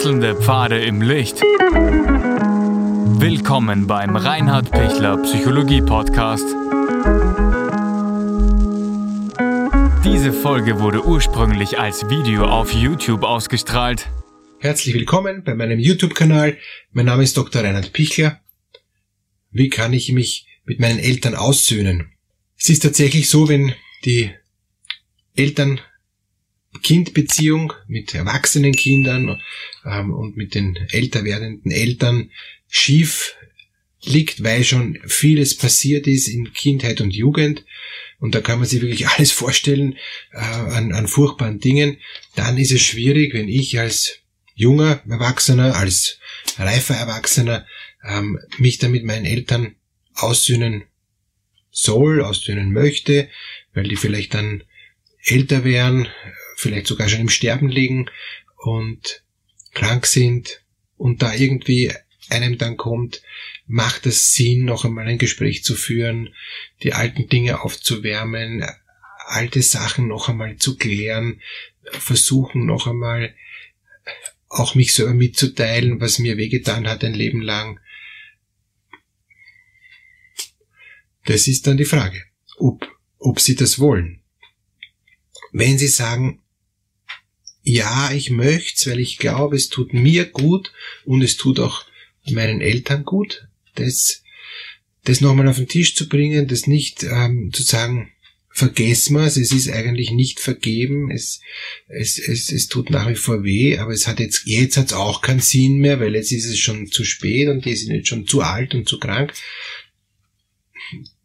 Wechselnde Pfade im Licht. Willkommen beim Reinhard Pichler Psychologie Podcast. Diese Folge wurde ursprünglich als Video auf YouTube ausgestrahlt. Herzlich willkommen bei meinem YouTube-Kanal. Mein Name ist Dr. Reinhard Pichler. Wie kann ich mich mit meinen Eltern aussöhnen? Es ist tatsächlich so, wenn die Eltern Kindbeziehung mit erwachsenen Kindern ähm, und mit den älter werdenden Eltern schief liegt, weil schon vieles passiert ist in Kindheit und Jugend. Und da kann man sich wirklich alles vorstellen äh, an, an furchtbaren Dingen, dann ist es schwierig, wenn ich als junger Erwachsener, als reifer Erwachsener ähm, mich dann mit meinen Eltern aussöhnen soll, aussöhnen möchte, weil die vielleicht dann älter wären, vielleicht sogar schon im Sterben liegen und krank sind und da irgendwie einem dann kommt, macht es Sinn, noch einmal ein Gespräch zu führen, die alten Dinge aufzuwärmen, alte Sachen noch einmal zu klären, versuchen noch einmal auch mich selber mitzuteilen, was mir wehgetan hat ein Leben lang. Das ist dann die Frage, ob, ob Sie das wollen. Wenn Sie sagen, ja, ich möcht's, weil ich glaube, es tut mir gut und es tut auch meinen Eltern gut, das, das nochmal auf den Tisch zu bringen, das nicht ähm, zu sagen, vergessen wir es, es ist eigentlich nicht vergeben, es, es, es, es tut nach wie vor weh, aber es hat jetzt, jetzt hat es auch keinen Sinn mehr, weil jetzt ist es schon zu spät und die sind jetzt schon zu alt und zu krank.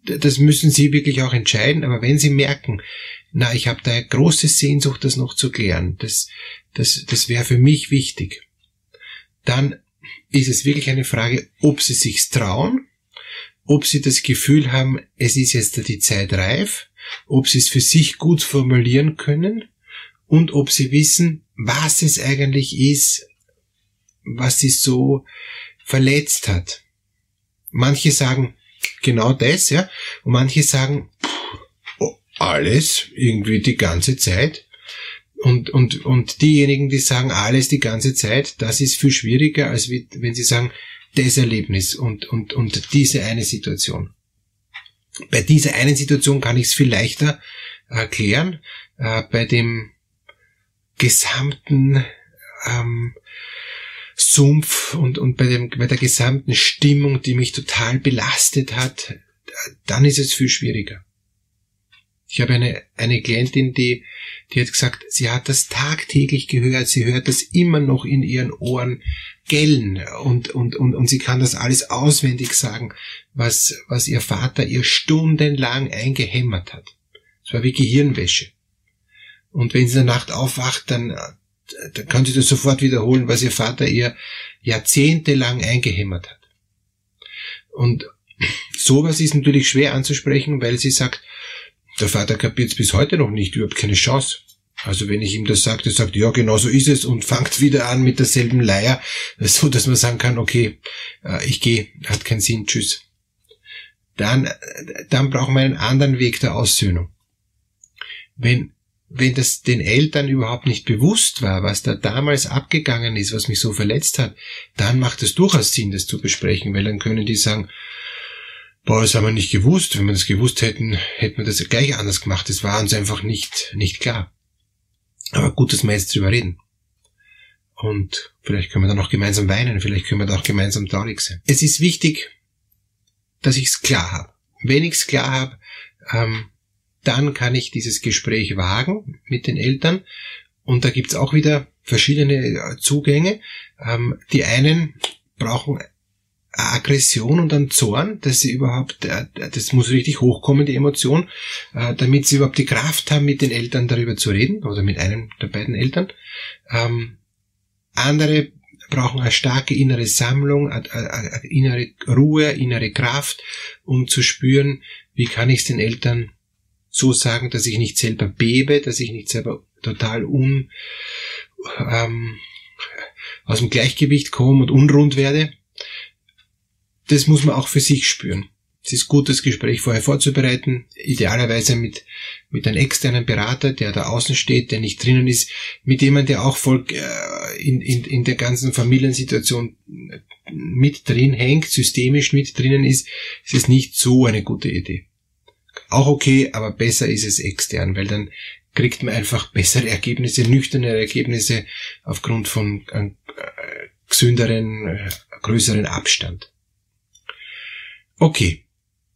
Das müssen Sie wirklich auch entscheiden, aber wenn Sie merken, na, ich habe da eine große Sehnsucht, das noch zu klären. Das, das, das wäre für mich wichtig. Dann ist es wirklich eine Frage, ob sie sich's trauen, ob sie das Gefühl haben, es ist jetzt die Zeit reif, ob sie es für sich gut formulieren können und ob sie wissen, was es eigentlich ist, was sie so verletzt hat. Manche sagen genau das, ja, und manche sagen, alles irgendwie die ganze Zeit. Und, und, und diejenigen, die sagen alles die ganze Zeit, das ist viel schwieriger, als wie, wenn sie sagen, das Erlebnis und, und, und diese eine Situation. Bei dieser einen Situation kann ich es viel leichter erklären. Äh, bei dem gesamten ähm, Sumpf und, und bei, dem, bei der gesamten Stimmung, die mich total belastet hat, dann ist es viel schwieriger. Ich habe eine, eine Klientin, die, die hat gesagt, sie hat das tagtäglich gehört, sie hört das immer noch in ihren Ohren gellen und, und, und, und sie kann das alles auswendig sagen, was, was ihr Vater ihr stundenlang eingehämmert hat. Es war wie Gehirnwäsche. Und wenn sie in der Nacht aufwacht, dann, dann kann sie das sofort wiederholen, was ihr Vater ihr jahrzehntelang eingehämmert hat. Und sowas ist natürlich schwer anzusprechen, weil sie sagt, der Vater kapiert es bis heute noch nicht, überhaupt keine Chance. Also wenn ich ihm das sage, der sagt, ja, genau so ist es und fangt wieder an mit derselben Leier, so dass man sagen kann, okay, äh, ich gehe, hat keinen Sinn, tschüss. Dann, dann brauchen wir einen anderen Weg der Aussöhnung. Wenn, wenn das den Eltern überhaupt nicht bewusst war, was da damals abgegangen ist, was mich so verletzt hat, dann macht es durchaus Sinn, das zu besprechen, weil dann können die sagen, Boah, das haben wir nicht gewusst. Wenn wir das gewusst hätten, hätten wir das gleich anders gemacht. Das war uns einfach nicht, nicht klar. Aber gut, dass wir jetzt drüber reden. Und vielleicht können wir dann auch gemeinsam weinen, vielleicht können wir da auch gemeinsam traurig sein. Es ist wichtig, dass ich es klar habe. Wenn ich es klar habe, ähm, dann kann ich dieses Gespräch wagen mit den Eltern. Und da gibt's auch wieder verschiedene äh, Zugänge. Ähm, die einen brauchen Aggression und ein Zorn, dass sie überhaupt, äh, das muss richtig hochkommen, die Emotion, äh, damit sie überhaupt die Kraft haben, mit den Eltern darüber zu reden oder mit einem der beiden Eltern. Ähm, andere brauchen eine starke innere Sammlung, eine innere Ruhe, innere Kraft, um zu spüren, wie kann ich es den Eltern so sagen, dass ich nicht selber bebe, dass ich nicht selber total un, ähm, aus dem Gleichgewicht komme und unrund werde das muss man auch für sich spüren. Es ist gut, das Gespräch vorher vorzubereiten, idealerweise mit, mit einem externen Berater, der da außen steht, der nicht drinnen ist, mit jemandem, der auch voll äh, in, in, in der ganzen Familiensituation mit drin hängt, systemisch mit drinnen ist, ist es nicht so eine gute Idee. Auch okay, aber besser ist es extern, weil dann kriegt man einfach bessere Ergebnisse, nüchterne Ergebnisse aufgrund von äh, gesünderen, äh, größeren Abstand. Okay,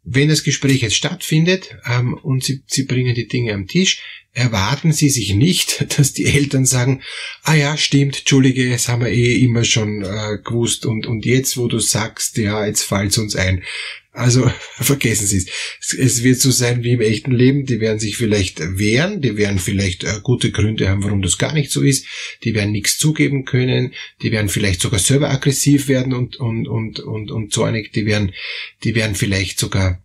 wenn das Gespräch jetzt stattfindet ähm, und Sie, Sie bringen die Dinge am Tisch, erwarten Sie sich nicht, dass die Eltern sagen, ah ja, stimmt, Entschuldige, das haben wir eh immer schon äh, gewusst und, und jetzt, wo du sagst, ja, jetzt fällt uns ein. Also vergessen Sie es. Es wird so sein wie im echten Leben. Die werden sich vielleicht wehren, die werden vielleicht äh, gute Gründe haben, warum das gar nicht so ist. Die werden nichts zugeben können, die werden vielleicht sogar selber aggressiv werden und und und und und zornig. Die werden, die werden vielleicht sogar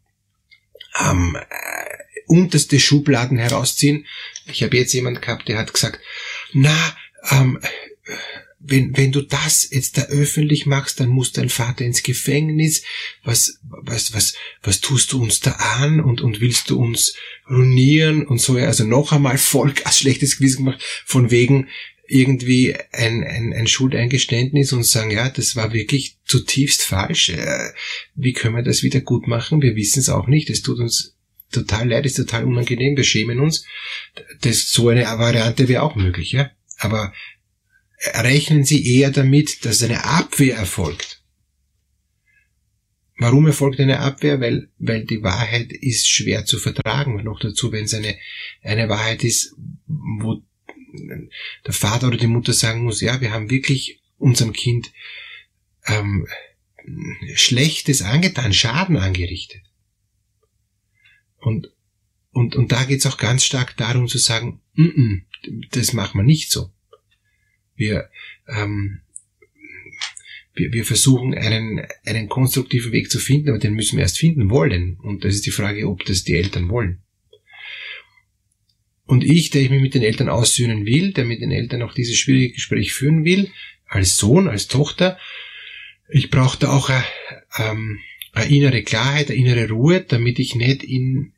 ähm, äh, unterste Schubladen herausziehen. Ich habe jetzt jemand gehabt, der hat gesagt, na, ähm, wenn, wenn du das jetzt da öffentlich machst, dann muss dein Vater ins Gefängnis. Was, was, was, was tust du uns da an und, und willst du uns ruinieren und so? Also noch einmal voll als schlechtes Gewissen gemacht, von wegen irgendwie ein, ein, ein Schuldeingeständnis und sagen, ja, das war wirklich zutiefst falsch. Äh, wie können wir das wieder gut machen? Wir wissen es auch nicht. Es tut uns total leid, ist total unangenehm, wir schämen uns. Das, so eine Variante wäre auch möglich, ja. Aber rechnen Sie eher damit, dass eine Abwehr erfolgt. Warum erfolgt eine Abwehr? Weil, weil die Wahrheit ist schwer zu vertragen. Noch dazu, wenn es eine, eine Wahrheit ist, wo der Vater oder die Mutter sagen muss, ja, wir haben wirklich unserem Kind ähm, Schlechtes angetan, Schaden angerichtet. Und, und, und da geht es auch ganz stark darum zu sagen, mm -mm, das machen wir nicht so. Wir, ähm, wir, wir versuchen einen, einen konstruktiven Weg zu finden, aber den müssen wir erst finden wollen. Und das ist die Frage, ob das die Eltern wollen. Und ich, der ich mich mit den Eltern aussöhnen will, der mit den Eltern auch dieses schwierige Gespräch führen will, als Sohn, als Tochter, ich brauche da auch eine, ähm, eine innere Klarheit, eine innere Ruhe, damit ich nicht in,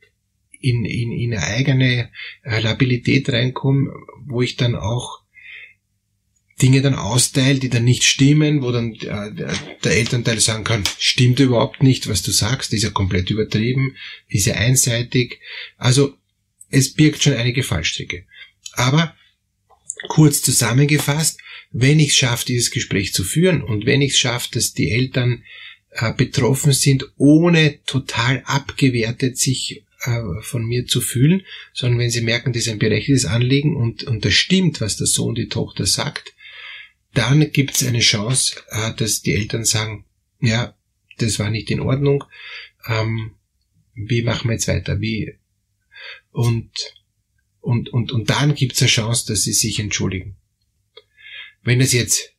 in, in, in eine eigene äh, Labilität reinkomme, wo ich dann auch Dinge dann austeilt, die dann nicht stimmen, wo dann äh, der Elternteil sagen kann, stimmt überhaupt nicht, was du sagst, ist ja komplett übertrieben, ist ja einseitig. Also es birgt schon einige Fallstricke. Aber kurz zusammengefasst, wenn ich es schaffe, dieses Gespräch zu führen und wenn ich es schaffe, dass die Eltern äh, betroffen sind, ohne total abgewertet sich äh, von mir zu fühlen, sondern wenn sie merken, das ist ein berechtigtes Anliegen und, und das stimmt, was der Sohn, die Tochter sagt, dann gibt es eine Chance, äh, dass die Eltern sagen, ja, das war nicht in Ordnung, ähm, wie machen wir jetzt weiter, wie und und und und dann gibt es eine Chance, dass sie sich entschuldigen. Wenn es jetzt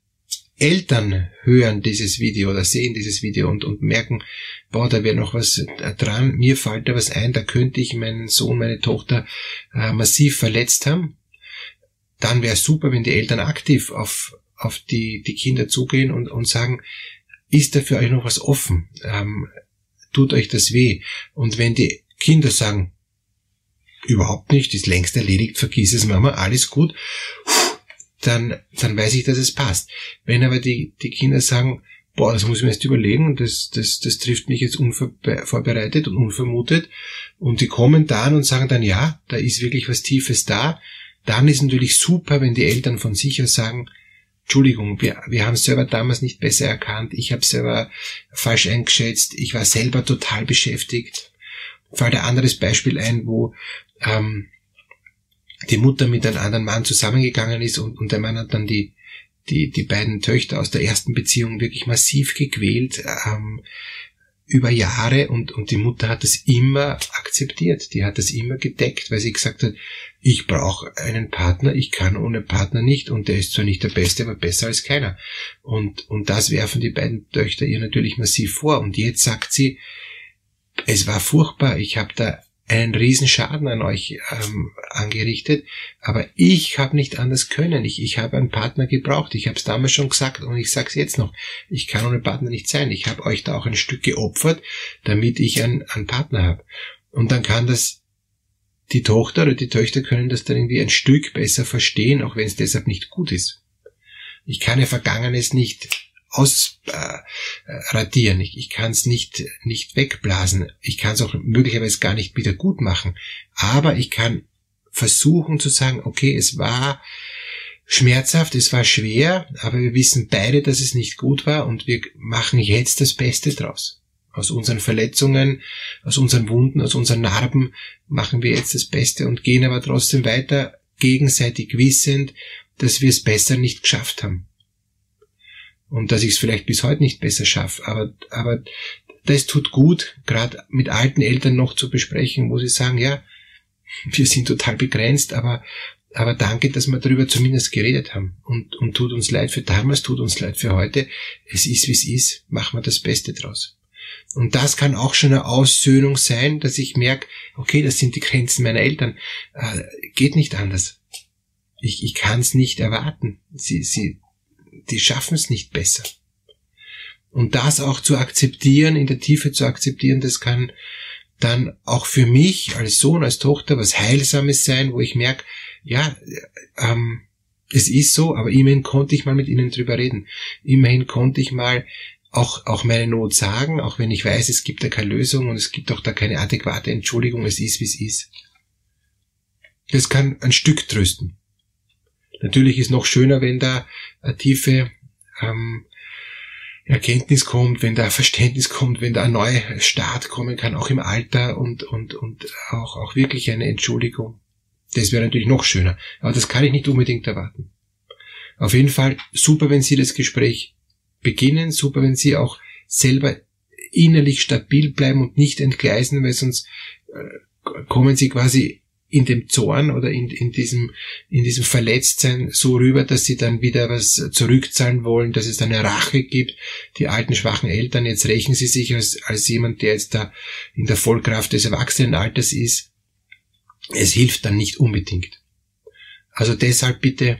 Eltern hören dieses Video oder sehen dieses Video und, und merken, boah, da wäre noch was dran, mir fällt da was ein, da könnte ich meinen Sohn, meine Tochter äh, massiv verletzt haben, dann wäre super, wenn die Eltern aktiv auf, auf die, die Kinder zugehen und, und sagen, ist da für euch noch was offen? Ähm, tut euch das weh? Und wenn die Kinder sagen, überhaupt nicht, ist längst erledigt, vergiss es, Mama, alles gut, dann, dann weiß ich, dass es passt. Wenn aber die, die Kinder sagen, boah, das muss ich mir erst überlegen und das, das, das trifft mich jetzt unvorbereitet und unvermutet und die kommen dann und sagen dann, ja, da ist wirklich was Tiefes da, dann ist natürlich super, wenn die Eltern von sich aus sagen, Entschuldigung, wir, wir haben es selber damals nicht besser erkannt, ich habe selber falsch eingeschätzt, ich war selber total beschäftigt. Fällt ein anderes Beispiel ein, wo ähm, die Mutter mit einem anderen Mann zusammengegangen ist und, und der Mann hat dann die, die, die beiden Töchter aus der ersten Beziehung wirklich massiv gequält. Ähm, über Jahre und, und die Mutter hat das immer akzeptiert. Die hat das immer gedeckt, weil sie gesagt hat, ich brauche einen Partner, ich kann ohne Partner nicht und der ist zwar nicht der Beste, aber besser als keiner. Und, und das werfen die beiden Töchter ihr natürlich massiv vor. Und jetzt sagt sie, es war furchtbar, ich habe da einen Riesenschaden an euch ähm, angerichtet, aber ich habe nicht anders können. Ich, ich habe einen Partner gebraucht. Ich habe es damals schon gesagt und ich sage es jetzt noch. Ich kann ohne Partner nicht sein. Ich habe euch da auch ein Stück geopfert, damit ich einen, einen Partner habe. Und dann kann das die Tochter oder die Töchter können das dann irgendwie ein Stück besser verstehen, auch wenn es deshalb nicht gut ist. Ich kann ja Vergangenes nicht ausradieren. Äh, ich, ich kann es nicht, nicht wegblasen. Ich kann es auch möglicherweise gar nicht wieder gut machen. Aber ich kann versuchen zu sagen, okay, es war schmerzhaft, es war schwer, aber wir wissen beide, dass es nicht gut war und wir machen jetzt das Beste draus. Aus unseren Verletzungen, aus unseren Wunden, aus unseren Narben machen wir jetzt das Beste und gehen aber trotzdem weiter, gegenseitig wissend, dass wir es besser nicht geschafft haben und dass ich es vielleicht bis heute nicht besser schaffe. Aber, aber das tut gut, gerade mit alten Eltern noch zu besprechen, wo sie sagen, ja, wir sind total begrenzt, aber, aber danke, dass wir darüber zumindest geredet haben. Und, und tut uns leid für damals, tut uns leid für heute. Es ist, wie es ist. Machen wir das Beste draus. Und das kann auch schon eine Aussöhnung sein, dass ich merke, okay, das sind die Grenzen meiner Eltern. Äh, geht nicht anders. Ich, ich kann es nicht erwarten. Sie, sie, die schaffen es nicht besser. Und das auch zu akzeptieren, in der Tiefe zu akzeptieren, das kann dann auch für mich als Sohn, als Tochter was Heilsames sein, wo ich merke, ja, ähm, es ist so, aber immerhin konnte ich mal mit ihnen drüber reden. Immerhin konnte ich mal auch, auch meine Not sagen, auch wenn ich weiß, es gibt da keine Lösung und es gibt auch da keine adäquate Entschuldigung, es ist, wie es ist. Das kann ein Stück trösten. Natürlich ist noch schöner, wenn da eine tiefe ähm, Erkenntnis kommt, wenn da Verständnis kommt, wenn da ein neuer Start kommen kann, auch im Alter und, und, und auch, auch wirklich eine Entschuldigung. Das wäre natürlich noch schöner. Aber das kann ich nicht unbedingt erwarten. Auf jeden Fall super, wenn Sie das Gespräch beginnen, super, wenn Sie auch selber innerlich stabil bleiben und nicht entgleisen, weil sonst äh, kommen Sie quasi in dem Zorn oder in, in diesem, in diesem Verletztsein so rüber, dass sie dann wieder was zurückzahlen wollen, dass es dann eine Rache gibt. Die alten, schwachen Eltern, jetzt rächen sie sich als, als jemand, der jetzt da in der Vollkraft des Erwachsenenalters ist. Es hilft dann nicht unbedingt. Also deshalb bitte,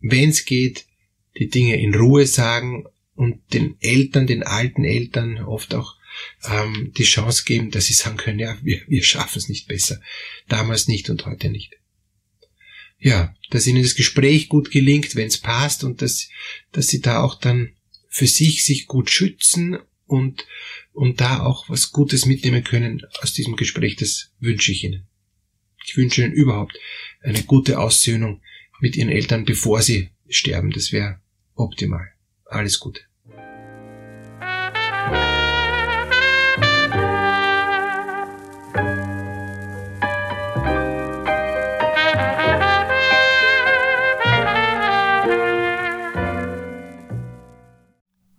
wenn es geht, die Dinge in Ruhe sagen und den Eltern, den alten Eltern, oft auch ähm, die Chance geben, dass sie sagen können, ja, wir, wir schaffen es nicht besser. Damals nicht und heute nicht. Ja, dass ihnen das Gespräch gut gelingt, wenn es passt und dass, dass sie da auch dann für sich sich gut schützen und, und da auch was Gutes mitnehmen können aus diesem Gespräch, das wünsche ich ihnen. Ich wünsche ihnen überhaupt eine gute Aussöhnung mit ihren Eltern, bevor sie sterben. Das wäre optimal. Alles Gute.